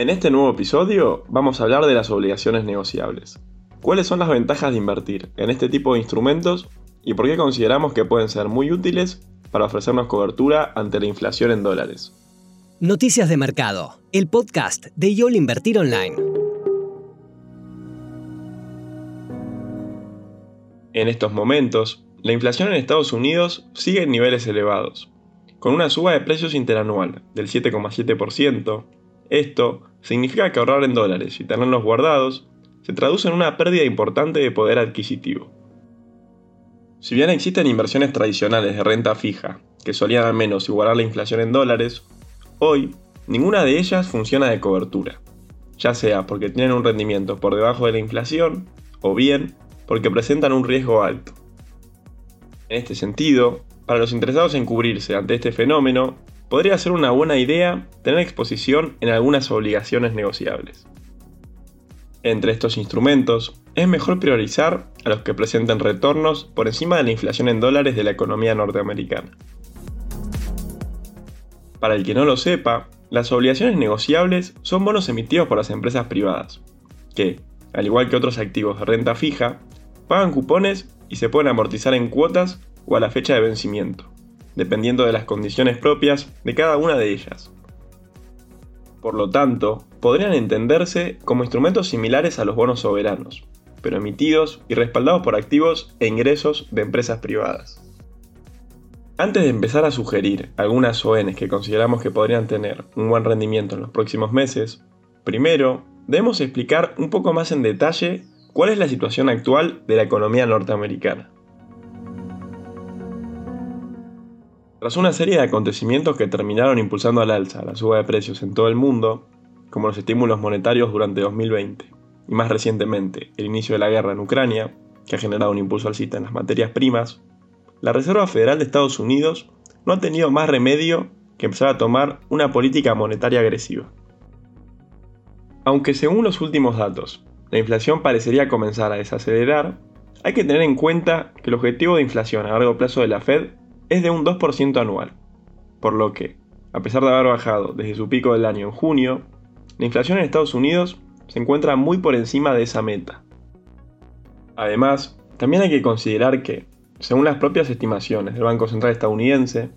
En este nuevo episodio vamos a hablar de las obligaciones negociables. ¿Cuáles son las ventajas de invertir en este tipo de instrumentos y por qué consideramos que pueden ser muy útiles para ofrecernos cobertura ante la inflación en dólares? Noticias de Mercado, el podcast de YOL Invertir Online. En estos momentos, la inflación en Estados Unidos sigue en niveles elevados, con una suba de precios interanual del 7,7%. Esto significa que ahorrar en dólares y tenerlos guardados se traduce en una pérdida importante de poder adquisitivo. Si bien existen inversiones tradicionales de renta fija, que solían al menos igualar la inflación en dólares, hoy ninguna de ellas funciona de cobertura, ya sea porque tienen un rendimiento por debajo de la inflación o bien porque presentan un riesgo alto. En este sentido, para los interesados en cubrirse ante este fenómeno, podría ser una buena idea tener exposición en algunas obligaciones negociables. Entre estos instrumentos, es mejor priorizar a los que presenten retornos por encima de la inflación en dólares de la economía norteamericana. Para el que no lo sepa, las obligaciones negociables son bonos emitidos por las empresas privadas, que, al igual que otros activos de renta fija, pagan cupones y se pueden amortizar en cuotas o a la fecha de vencimiento, dependiendo de las condiciones propias de cada una de ellas. Por lo tanto, podrían entenderse como instrumentos similares a los bonos soberanos, pero emitidos y respaldados por activos e ingresos de empresas privadas. Antes de empezar a sugerir algunas ONs que consideramos que podrían tener un buen rendimiento en los próximos meses, primero debemos explicar un poco más en detalle cuál es la situación actual de la economía norteamericana. Tras una serie de acontecimientos que terminaron impulsando al alza la suba de precios en todo el mundo, como los estímulos monetarios durante 2020, y más recientemente el inicio de la guerra en Ucrania, que ha generado un impulso alcista en las materias primas, la Reserva Federal de Estados Unidos no ha tenido más remedio que empezar a tomar una política monetaria agresiva. Aunque según los últimos datos, la inflación parecería comenzar a desacelerar, hay que tener en cuenta que el objetivo de inflación a largo plazo de la Fed es de un 2% anual, por lo que, a pesar de haber bajado desde su pico del año en junio, la inflación en Estados Unidos se encuentra muy por encima de esa meta. Además, también hay que considerar que, según las propias estimaciones del Banco Central estadounidense,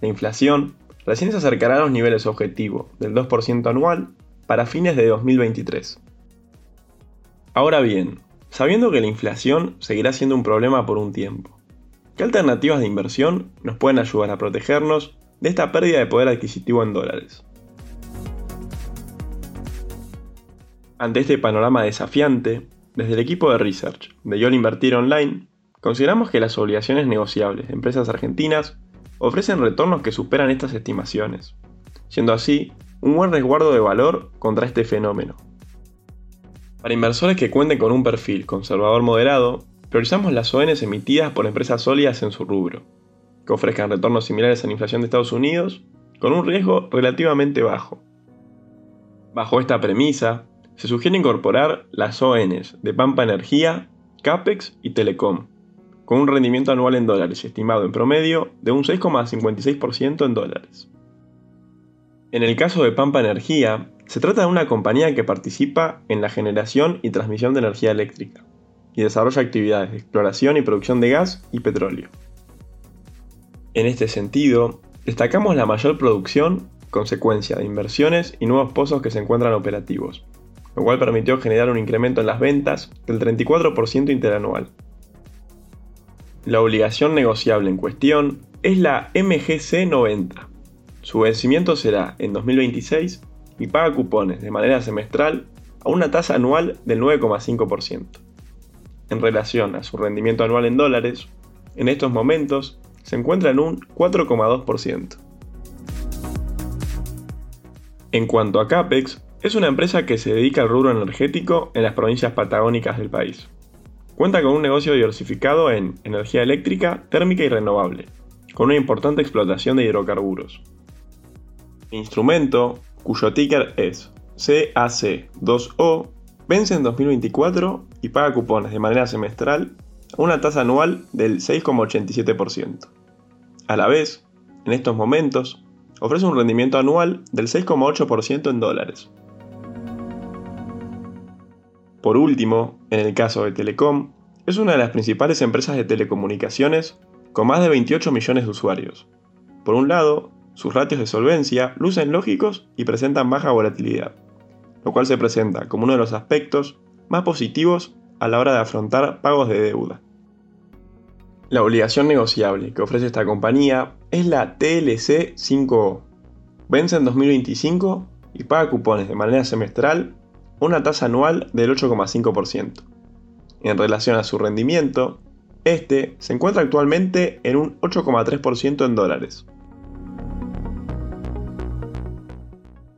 la inflación recién se acercará a los niveles objetivos del 2% anual para fines de 2023. Ahora bien, sabiendo que la inflación seguirá siendo un problema por un tiempo, ¿Qué alternativas de inversión nos pueden ayudar a protegernos de esta pérdida de poder adquisitivo en dólares? Ante este panorama desafiante, desde el equipo de research de YOL Invertir Online, consideramos que las obligaciones negociables de empresas argentinas ofrecen retornos que superan estas estimaciones, siendo así un buen resguardo de valor contra este fenómeno. Para inversores que cuenten con un perfil conservador moderado, Priorizamos las ONs emitidas por empresas sólidas en su rubro, que ofrezcan retornos similares a la inflación de Estados Unidos, con un riesgo relativamente bajo. Bajo esta premisa, se sugiere incorporar las ONs de Pampa Energía, CAPEX y Telecom, con un rendimiento anual en dólares estimado en promedio de un 6,56% en dólares. En el caso de Pampa Energía, se trata de una compañía que participa en la generación y transmisión de energía eléctrica y desarrolla actividades de exploración y producción de gas y petróleo. En este sentido, destacamos la mayor producción consecuencia de inversiones y nuevos pozos que se encuentran operativos, lo cual permitió generar un incremento en las ventas del 34% interanual. La obligación negociable en cuestión es la MGC 90. Su vencimiento será en 2026 y paga cupones de manera semestral a una tasa anual del 9,5% en relación a su rendimiento anual en dólares, en estos momentos se encuentra en un 4,2%. En cuanto a CAPEX, es una empresa que se dedica al rubro energético en las provincias patagónicas del país. Cuenta con un negocio diversificado en energía eléctrica, térmica y renovable, con una importante explotación de hidrocarburos. Instrumento, cuyo ticker es CAC2O, Vence en 2024 y paga cupones de manera semestral a una tasa anual del 6,87%. A la vez, en estos momentos, ofrece un rendimiento anual del 6,8% en dólares. Por último, en el caso de Telecom, es una de las principales empresas de telecomunicaciones con más de 28 millones de usuarios. Por un lado, sus ratios de solvencia lucen lógicos y presentan baja volatilidad, lo cual se presenta como uno de los aspectos más positivos a la hora de afrontar pagos de deuda. La obligación negociable que ofrece esta compañía es la TLC 5O. Vence en 2025 y paga cupones de manera semestral una tasa anual del 8,5%. En relación a su rendimiento, este se encuentra actualmente en un 8,3% en dólares.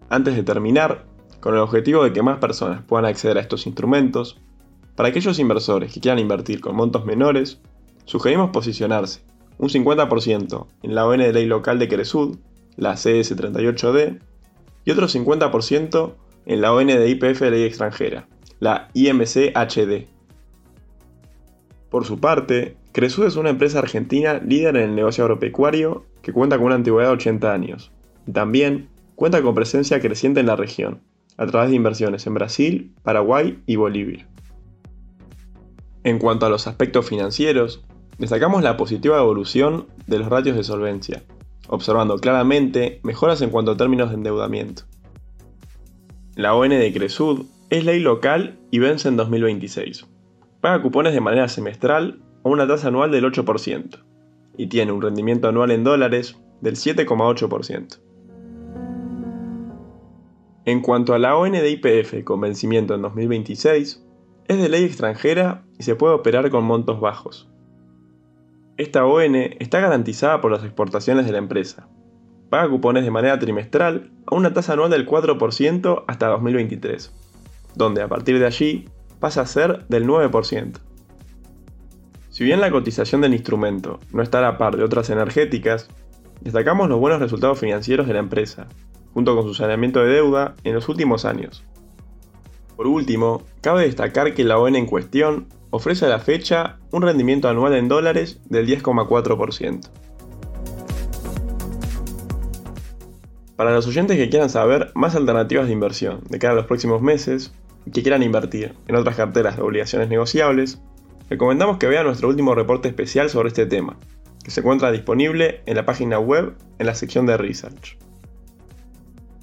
Antes de terminar, con el objetivo de que más personas puedan acceder a estos instrumentos, para aquellos inversores que quieran invertir con montos menores, sugerimos posicionarse un 50% en la ON de ley local de Cresud, la CS38D, y otro 50% en la ON de IPF de ley extranjera, la IMC-HD. Por su parte, Cresud es una empresa argentina líder en el negocio agropecuario que cuenta con una antigüedad de 80 años. Y también cuenta con presencia creciente en la región, a través de inversiones en Brasil, Paraguay y Bolivia. En cuanto a los aspectos financieros, destacamos la positiva evolución de los ratios de solvencia, observando claramente mejoras en cuanto a términos de endeudamiento. La ON de Cresud es ley local y vence en 2026. Paga cupones de manera semestral a una tasa anual del 8% y tiene un rendimiento anual en dólares del 7,8%. En cuanto a la ON de IPF con vencimiento en 2026, es de ley extranjera y se puede operar con montos bajos. Esta ON está garantizada por las exportaciones de la empresa. Paga cupones de manera trimestral a una tasa anual del 4% hasta 2023, donde a partir de allí pasa a ser del 9%. Si bien la cotización del instrumento no está a la par de otras energéticas, destacamos los buenos resultados financieros de la empresa, junto con su saneamiento de deuda en los últimos años. Por último, cabe destacar que la ON en cuestión ofrece a la fecha un rendimiento anual en dólares del 10,4%. Para los oyentes que quieran saber más alternativas de inversión de cara a los próximos meses y que quieran invertir en otras carteras de obligaciones negociables, recomendamos que vean nuestro último reporte especial sobre este tema, que se encuentra disponible en la página web en la sección de Research.